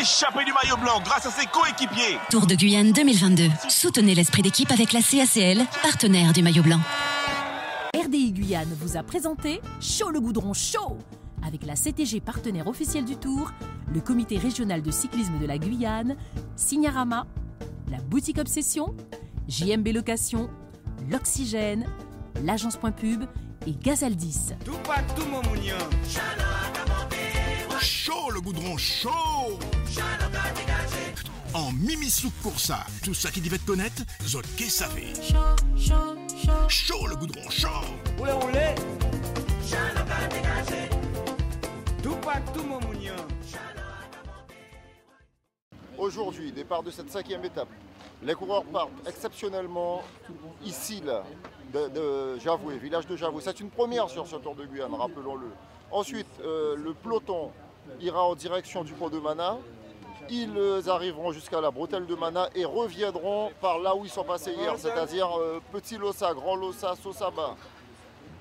échappé du maillot blanc grâce à ses coéquipiers. Tour de Guyane 2022. Soutenez l'esprit d'équipe avec la CACL, partenaire du maillot blanc. RDI Guyane vous a présenté Chaud le goudron chaud avec la CTG partenaire officielle du Tour, le comité régional de cyclisme de la Guyane, Signarama, la boutique Obsession, JMB Location, l'Oxygène, l'agence Point Pub et Gazaldis. Chaud le goudron chaud En Mimi Souk pour ça, tout ça qui devait te connaître, Zot savait. Chaud le goudron chaud Aujourd'hui, départ de cette cinquième étape. Les coureurs partent exceptionnellement ici, là, de, de Javoué, village de Javoué. C'est une première sur ce Tour de Guyane, rappelons-le. Ensuite, euh, le peloton ira en direction du pont de Mana. Ils arriveront jusqu'à la bretelle de Mana et reviendront par là où ils sont passés hier, c'est-à-dire euh, Petit Lossa, Grand Lossa, Sosaba.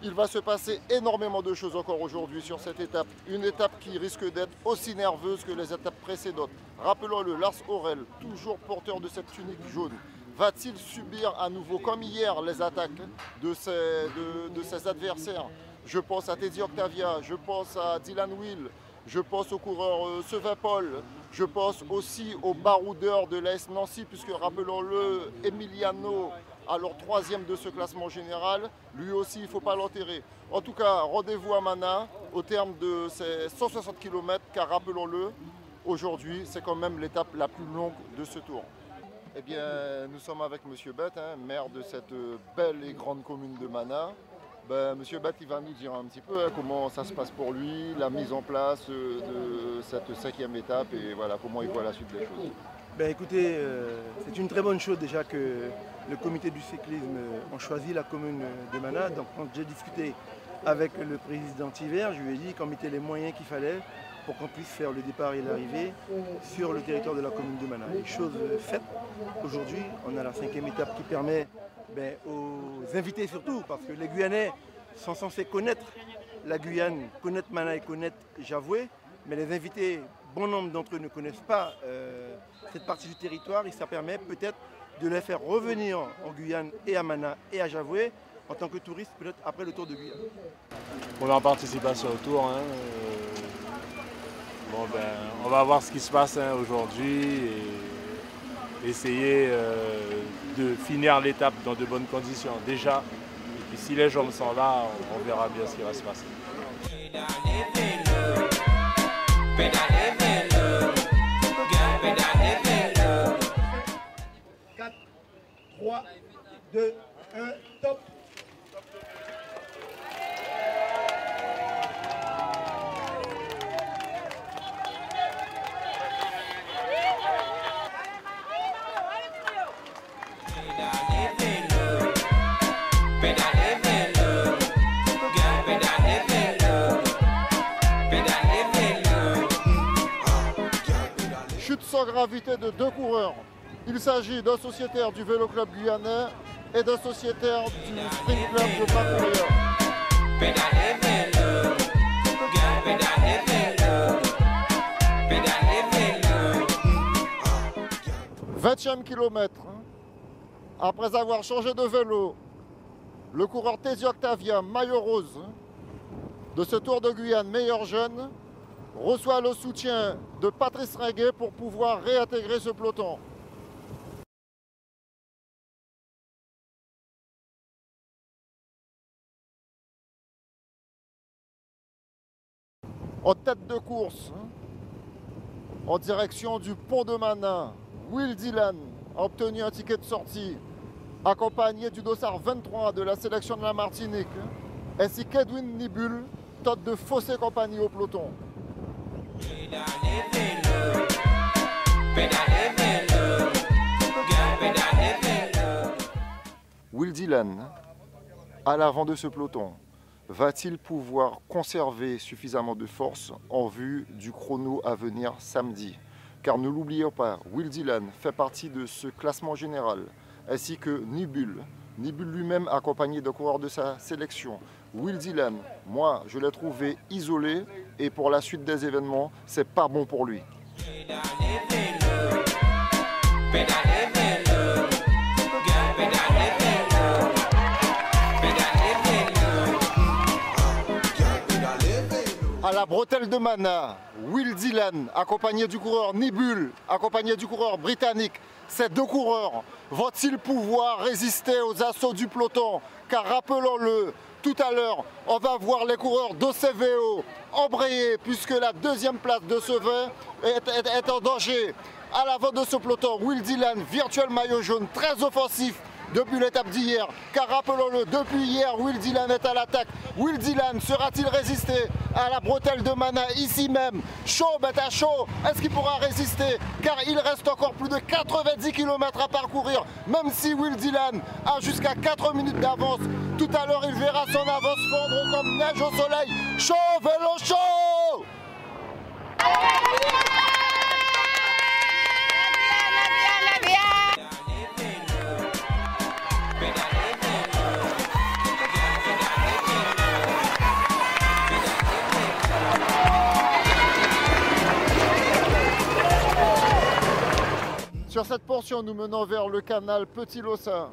Il va se passer énormément de choses encore aujourd'hui sur cette étape. Une étape qui risque d'être aussi nerveuse que les étapes précédentes. Rappelons-le, Lars Aurel, toujours porteur de cette tunique jaune, va-t-il subir à nouveau, comme hier, les attaques de ses, de ses adversaires? Je pense à Teddy Octavia, je pense à Dylan Will, je pense au coureur euh, Sevin Paul, je pense aussi au baroudeur de l'AS Nancy, puisque rappelons-le, Emiliano, alors troisième de ce classement général, lui aussi il ne faut pas l'enterrer. En tout cas, rendez-vous à Mana au terme de ces 160 km, car rappelons-le, aujourd'hui c'est quand même l'étape la plus longue de ce tour. Eh bien, nous sommes avec Monsieur Bett, hein, maire de cette euh, belle et grande commune de Mana. Ben, Monsieur il va nous dire un petit peu hein, comment ça se passe pour lui, la mise en place euh, de cette cinquième étape et voilà comment il voit la suite des choses. Ben écoutez, euh, c'est une très bonne chose déjà que le comité du cyclisme euh, choisi la commune de Mana. Donc quand j'ai discuté avec le président Hiver, je lui ai dit qu'on mettait les moyens qu'il fallait pour qu'on puisse faire le départ et l'arrivée sur le territoire de la commune de Mana. Et chose faite, aujourd'hui, on a la cinquième étape qui permet ben, aux invités surtout, parce que les Guyanais sont censés connaître la Guyane, connaître Mana et connaître Javoué, mais les invités, bon nombre d'entre eux ne connaissent pas euh, cette partie du territoire et ça permet peut-être de les faire revenir en Guyane et à Mana et à Javoué en tant que touristes peut-être après le tour de Guyane. Première participation au tour. hein, euh, Bon, ben, on va voir ce qui se passe hein, aujourd'hui et essayer euh, de finir l'étape dans de bonnes conditions déjà. Si les jambes sont là, on, on verra bien ce qui va se passer. 3, 2, 1, top gravité de deux coureurs. Il s'agit d'un sociétaire du Vélo Club guyanais et d'un sociétaire du Sprint Club de Patrouilleur. 20e kilomètre. hein. Après avoir changé de vélo, le coureur Tesi Octavia, maillot rose, hein, de ce Tour de Guyane meilleur jeune, reçoit le soutien de Patrice Reguet pour pouvoir réintégrer ce peloton. En tête de course, en direction du pont de Manin, Will Dylan a obtenu un ticket de sortie, accompagné du dossard 23 de la sélection de la Martinique, ainsi qu'Edwin Nibul, tête de Fossé Compagnie au peloton. Will Dylan, à l'avant de ce peloton, va-t-il pouvoir conserver suffisamment de force en vue du chrono à venir samedi Car ne l'oublions pas, Will Dylan fait partie de ce classement général, ainsi que Nibul. Nibul lui-même accompagné de coureurs de sa sélection. Will Dylan, moi je l'ai trouvé isolé et pour la suite des événements, c'est pas bon pour lui. à la bretelle de Mana, Will Dylan, accompagné du coureur Nibul, accompagné du coureur britannique. Ces deux coureurs vont-ils pouvoir résister aux assauts du peloton? Car rappelons-le, tout à l'heure, on va voir les coureurs d'OCVO embrayer puisque la deuxième place de ce vin est, en danger. À l'avant de ce peloton, Will Dylan, virtuel maillot jaune, très offensif, depuis l'étape d'hier. Car rappelons-le, depuis hier, Will Dylan est à l'attaque. Will Dylan sera-t-il résisté à la bretelle de Mana ici même? Chaud, bête à chaud. Est-ce qu'il pourra résister? Car il reste encore plus de 90 km à parcourir. Même si Will Dylan a jusqu'à 4 minutes d'avance. Tout à l'heure, il verra son avance fondre comme neige au soleil. Chaud, vélo chaud Sur cette portion, nous menons vers le canal Petit Lossin.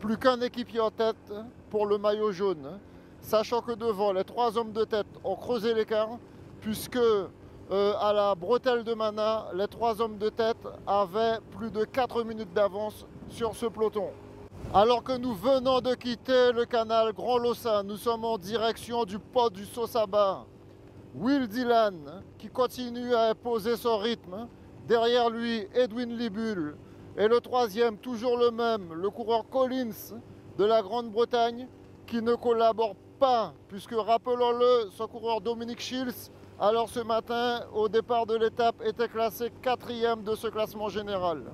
Plus qu'un équipier en tête pour le maillot jaune. Sachant que devant, les trois hommes de tête ont creusé l'écart, puisque euh, à la bretelle de Mana, les trois hommes de tête avaient plus de 4 minutes d'avance sur ce peloton. Alors que nous venons de quitter le canal Grand Lossin, nous sommes en direction du port du Sosaba. Will Dylan, qui continue à imposer son rythme, Derrière lui, Edwin Libul. Et le troisième, toujours le même, le coureur Collins de la Grande-Bretagne, qui ne collabore pas, puisque rappelons-le, son coureur Dominique Schills, alors ce matin, au départ de l'étape, était classé quatrième de ce classement général.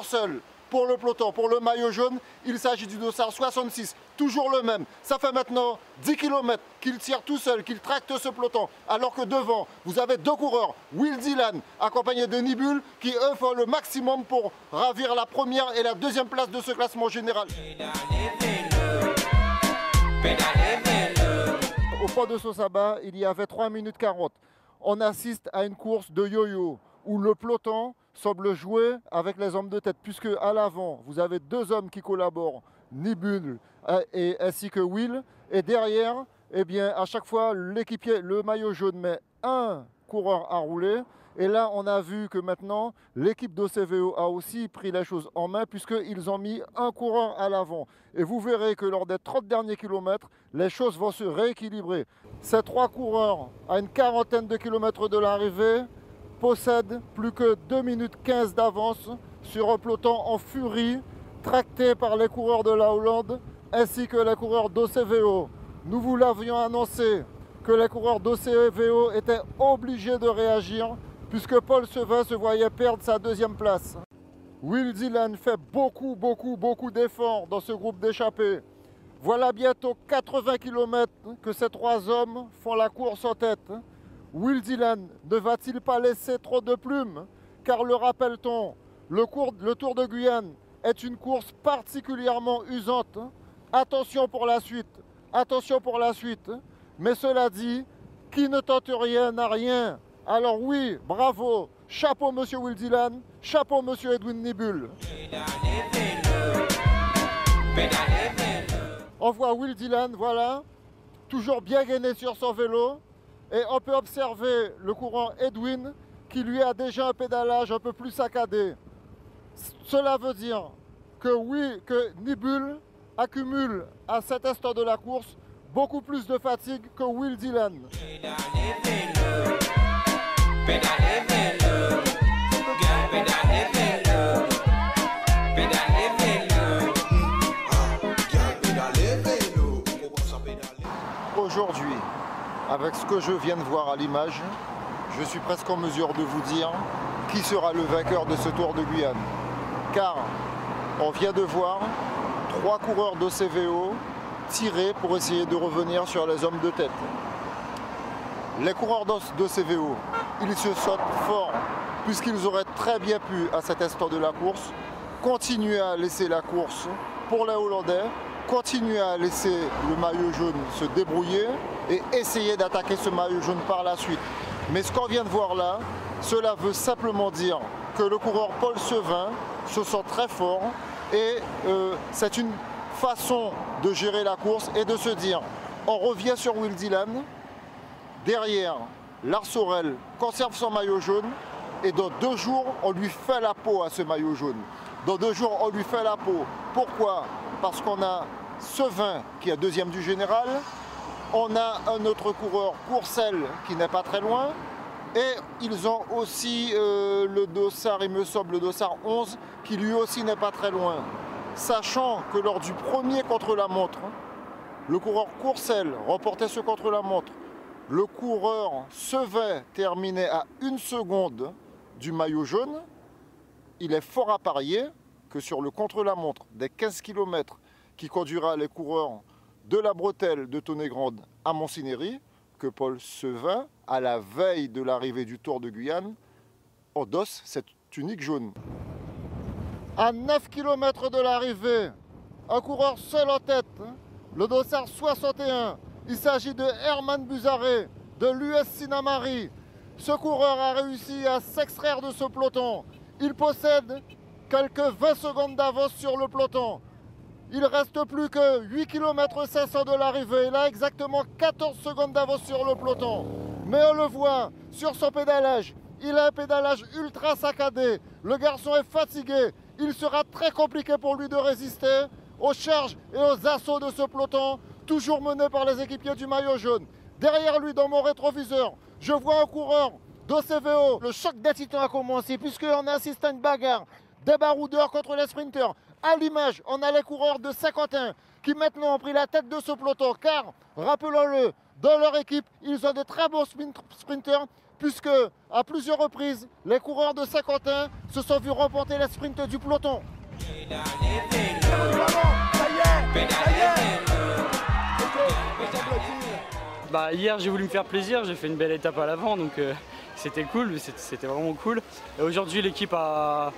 Seul pour le peloton, pour le maillot jaune, il s'agit du dossard 66, toujours le même. Ça fait maintenant 10 km qu'il tire tout seul, qu'il tracte ce peloton, alors que devant, vous avez deux coureurs, Will Dylan, accompagné de Nibul, qui eux font le maximum pour ravir la première et la deuxième place de ce classement général. Au port de Sosaba, il y avait 3 minutes 40. On assiste à une course de yo-yo où le peloton semble jouer avec les hommes de tête, puisque à l'avant, vous avez deux hommes qui collaborent, Nibul et, ainsi que Will, et derrière, eh bien, à chaque fois, l'équipier, le maillot jaune met un coureur à rouler. Et là, on a vu que maintenant, l'équipe d'OCVO a aussi pris les choses en main puisqu'ils ont mis un coureur à l'avant. Et vous verrez que lors des 30 derniers kilomètres, les choses vont se rééquilibrer. Ces trois coureurs, à une quarantaine de kilomètres de l'arrivée, possède plus que 2 minutes 15 d'avance sur un peloton en furie, tracté par les coureurs de la Hollande ainsi que les coureurs d'OCVO. Nous vous l'avions annoncé que les coureurs d'OCVO étaient obligés de réagir puisque Paul Sevin se voyait perdre sa deuxième place. Will Dylan fait beaucoup, beaucoup, beaucoup d'efforts dans ce groupe d'échappés. Voilà bientôt 80 km que ces trois hommes font la course en tête. Will Dylan ne va-t-il pas laisser trop de plumes Car le rappelle-t-on, le, Tour de Guyane est une course particulièrement usante. Attention pour la suite, attention pour la suite. Mais cela dit, qui ne tente rien n'a rien. Alors oui, bravo, chapeau Monsieur Will Dylan, chapeau Monsieur Edwin Nibul. On voit Will Dylan, voilà, toujours bien gainé sur son vélo, et on peut observer le courant Edwin qui lui a déjà un pédalage un peu plus saccadé. Cela veut dire que oui, que Nibul accumule à cet instant de la course beaucoup plus de fatigue que Will Dylan. Avec ce que je viens de voir à l'image, je suis presque en mesure de vous dire qui sera le vainqueur de ce Tour de Guyane. Car on vient de voir trois coureurs d'OCVO tirer pour essayer de revenir sur les hommes de tête. Les coureurs d'OCVO, ils se sautent fort puisqu'ils auraient très bien pu, à cet instant de la course, continuer à laisser la course pour les Hollandais continuer à laisser le maillot jaune se débrouiller et essayer d'attaquer ce maillot jaune par la suite. Mais ce qu'on vient de voir là, cela veut simplement dire que le coureur Paul Sevin se sent très fort et euh, c'est une façon de gérer la course et de se dire on revient sur Will Dylan, derrière Lars Sorel conserve son maillot jaune et dans deux jours on lui fait la peau à ce maillot jaune. Dans deux jours on lui fait la peau. Pourquoi? Parce qu'on a Sevin qui est deuxième du général, on a un autre coureur, Courcel, qui n'est pas très loin, et ils ont aussi euh, le dossard, il me semble, le dossard 11, qui lui aussi n'est pas très loin. Sachant que lors du premier contre-la-montre, le coureur Courcel remportait ce contre-la-montre. Le coureur Sevet terminait à une seconde du maillot jaune. Il est fort à parier que sur le contre-la-montre des 15 km qui conduira les coureurs de la bretelle de Tonnet-Grande à Montsinéry, que Paul Sevin, à la veille de l'arrivée du Tour de Guyane, endosse cette tunique jaune. À 9 km de l'arrivée, un coureur seul en tête, le dossard 61. Il s'agit de Herman Buzaré de l'US Sinamari. Ce coureur a réussi à s'extraire de ce peloton. Il possède quelques 20 secondes d'avance sur le peloton. Il reste plus que 8 km 500 de l'arrivée. Il a exactement 14 secondes d'avance sur le peloton. Mais on le voit sur son pédalage. Il a un pédalage ultra saccadé. Le garçon est fatigué. Il sera très compliqué pour lui de résister aux charges et aux assauts de ce peloton, toujours mené par les équipiers du maillot jaune. Derrière lui, dans mon rétroviseur, je vois un coureur d'OCVO. Le choc des a commencé puisqu'on assiste à une bagarre des baroudeurs contre les sprinteurs. À l'image, on a les coureurs de Saint-Quentin qui maintenant ont pris la tête de ce peloton car, rappelons-le, dans leur équipe, ils ont de très bons sprinteurs puisque à plusieurs reprises, les coureurs de Saint-Quentin se sont vus remporter les sprints du peloton. Bah, hier j'ai voulu me faire plaisir, j'ai fait une belle étape à l'avant donc euh, c'était cool, c'était vraiment cool. Et aujourd'hui l'équipe m'a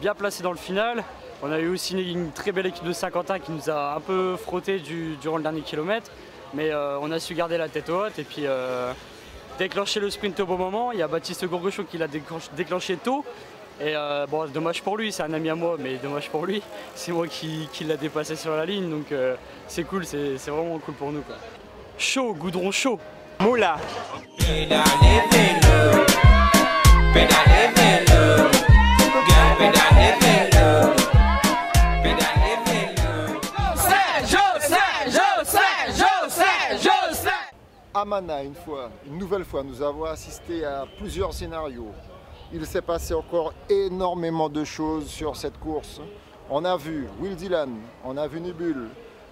bien placé dans le final. On a eu aussi une, très belle équipe de Saint-Quentin qui nous a un peu frotté durant le dernier kilomètre. Mais euh, on a su garder la tête haute et puis euh, déclencher le sprint au bon moment. Il y a Baptiste Gourguechon qui l'a déclenché tôt. Et euh, bon, dommage pour lui, c'est un ami à moi, mais dommage pour lui. C'est moi qui, l'a dépassé sur la ligne, donc c'est cool, c'est vraiment cool pour nous. Chaud, goudron chaud. Moula. Amana, une fois, une nouvelle fois, nous avons assisté à plusieurs scénarios. Il s'est passé encore énormément de choses sur cette course. On a vu Will Dylan, on a vu Nibul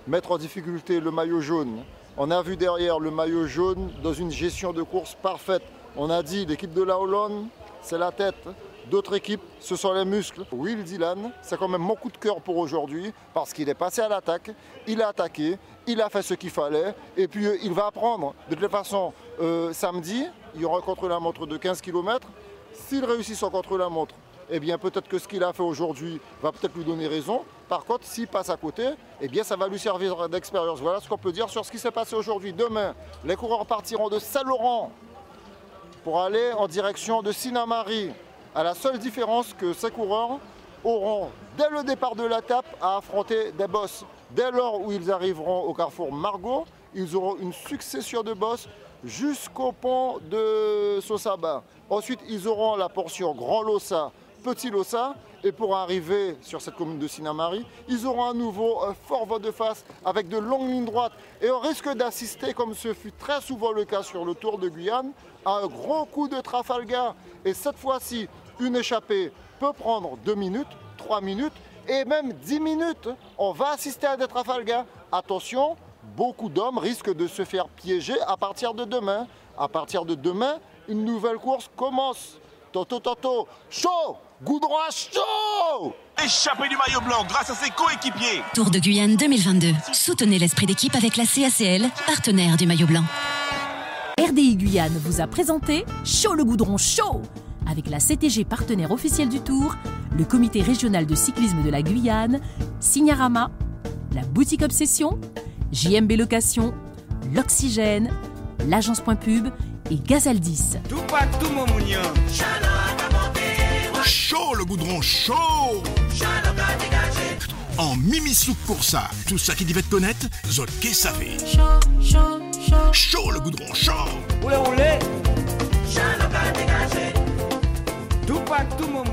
mettre en difficulté le maillot jaune. On a vu derrière le maillot jaune dans une gestion de course parfaite. On a dit l'équipe de la Hollande, c'est la tête. D'autres équipes, ce sont les muscles. Will Dylan, c'est quand même mon coup de cœur pour aujourd'hui parce qu'il est passé à l'attaque, il a attaqué, il a fait ce qu'il fallait et puis euh, il va apprendre. De toute façon, euh, samedi, il aura un contre-la-montre de 15 km. S'il réussit son contre-la-montre, eh bien peut-être que ce qu'il a fait aujourd'hui va peut-être lui donner raison. Par contre, s'il passe à côté, eh bien ça va lui servir d'expérience. Voilà ce qu'on peut dire sur ce qui s'est passé aujourd'hui. Demain, les coureurs partiront de Saint-Laurent pour aller en direction de Sinamari à la seule différence que ces coureurs auront, dès le départ de l'étape, à affronter des bosses. Dès lors où ils arriveront au carrefour Margot, ils auront une succession de bosses jusqu'au pont de Sosaba. Ensuite, ils auront la portion Grand Lossa, Petit Lossa. Et pour arriver sur cette commune de Sinamari, ils auront à nouveau un fort vote de face avec de longues lignes droites. Et on risque d'assister, comme ce fut très souvent le cas sur le Tour de Guyane, à un gros coup de Trafalgar. Et cette fois-ci, une échappée peut prendre 2 minutes, 3 minutes et même 10 minutes. On va assister à des Trafalgar. Attention, beaucoup d'hommes risquent de se faire piéger à partir de demain. À partir de demain, une nouvelle course commence. Toto, toto, chaud Goudron chaud Échappé du maillot blanc grâce à ses coéquipiers. Tour de Guyane 2022. Soutenez l'esprit d'équipe avec la CACL, partenaire du maillot blanc. RDI Guyane vous a présenté Chaud le Goudron chaud avec la CTG partenaire officielle du Tour, le comité régional de cyclisme de la Guyane, Signarama, la boutique Obsession, JMB Location, l'Oxygène, l'agence Point Pub et Gazaldis. Chaud le goudron, chaud En mimisouk pour ça, tout ça qui devait te connaître, Zot savait. Chaud, chaud, chaud. Chaud le goudron, chaud Oulé, oulé Chaud dégagé Tout pas tout moment.